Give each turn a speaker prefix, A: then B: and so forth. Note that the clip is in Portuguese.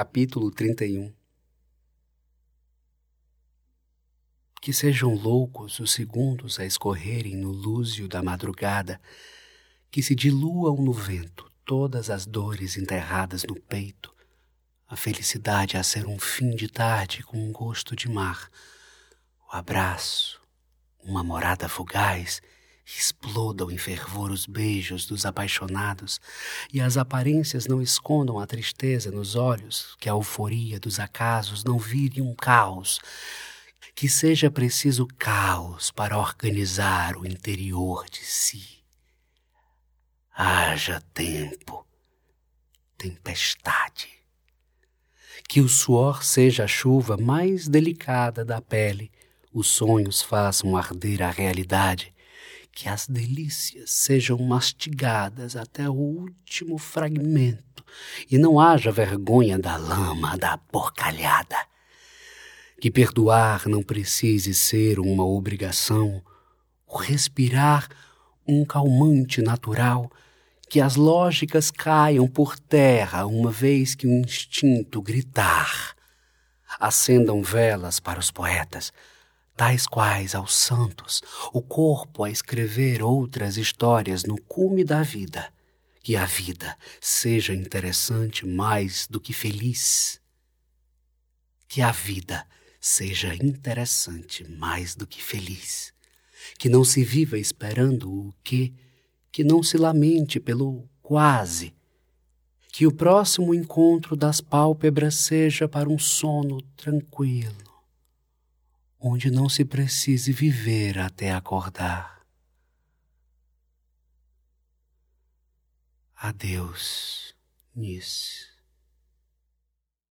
A: Capítulo 31 Que sejam loucos os segundos a escorrerem no lúzio da madrugada, que se diluam no vento todas as dores enterradas no peito, a felicidade a ser um fim de tarde com um gosto de mar, o abraço, uma morada fugaz, explodam em fervor os beijos dos apaixonados e as aparências não escondam a tristeza nos olhos, que a euforia dos acasos não vire um caos, que seja preciso caos para organizar o interior de si. Haja tempo, tempestade. Que o suor seja a chuva mais delicada da pele, os sonhos façam arder a realidade, que as delícias sejam mastigadas até o último fragmento e não haja vergonha da lama, da porcalhada. Que perdoar não precise ser uma obrigação, o respirar um calmante natural, que as lógicas caiam por terra uma vez que o instinto gritar. Acendam velas para os poetas, tais quais aos santos, o corpo a escrever outras histórias no cume da vida, que a vida seja interessante mais do que feliz. Que a vida seja interessante mais do que feliz. Que não se viva esperando o que, que não se lamente pelo quase. Que o próximo encontro das pálpebras seja para um sono tranquilo onde não se precise viver até acordar. Adeus, Nice.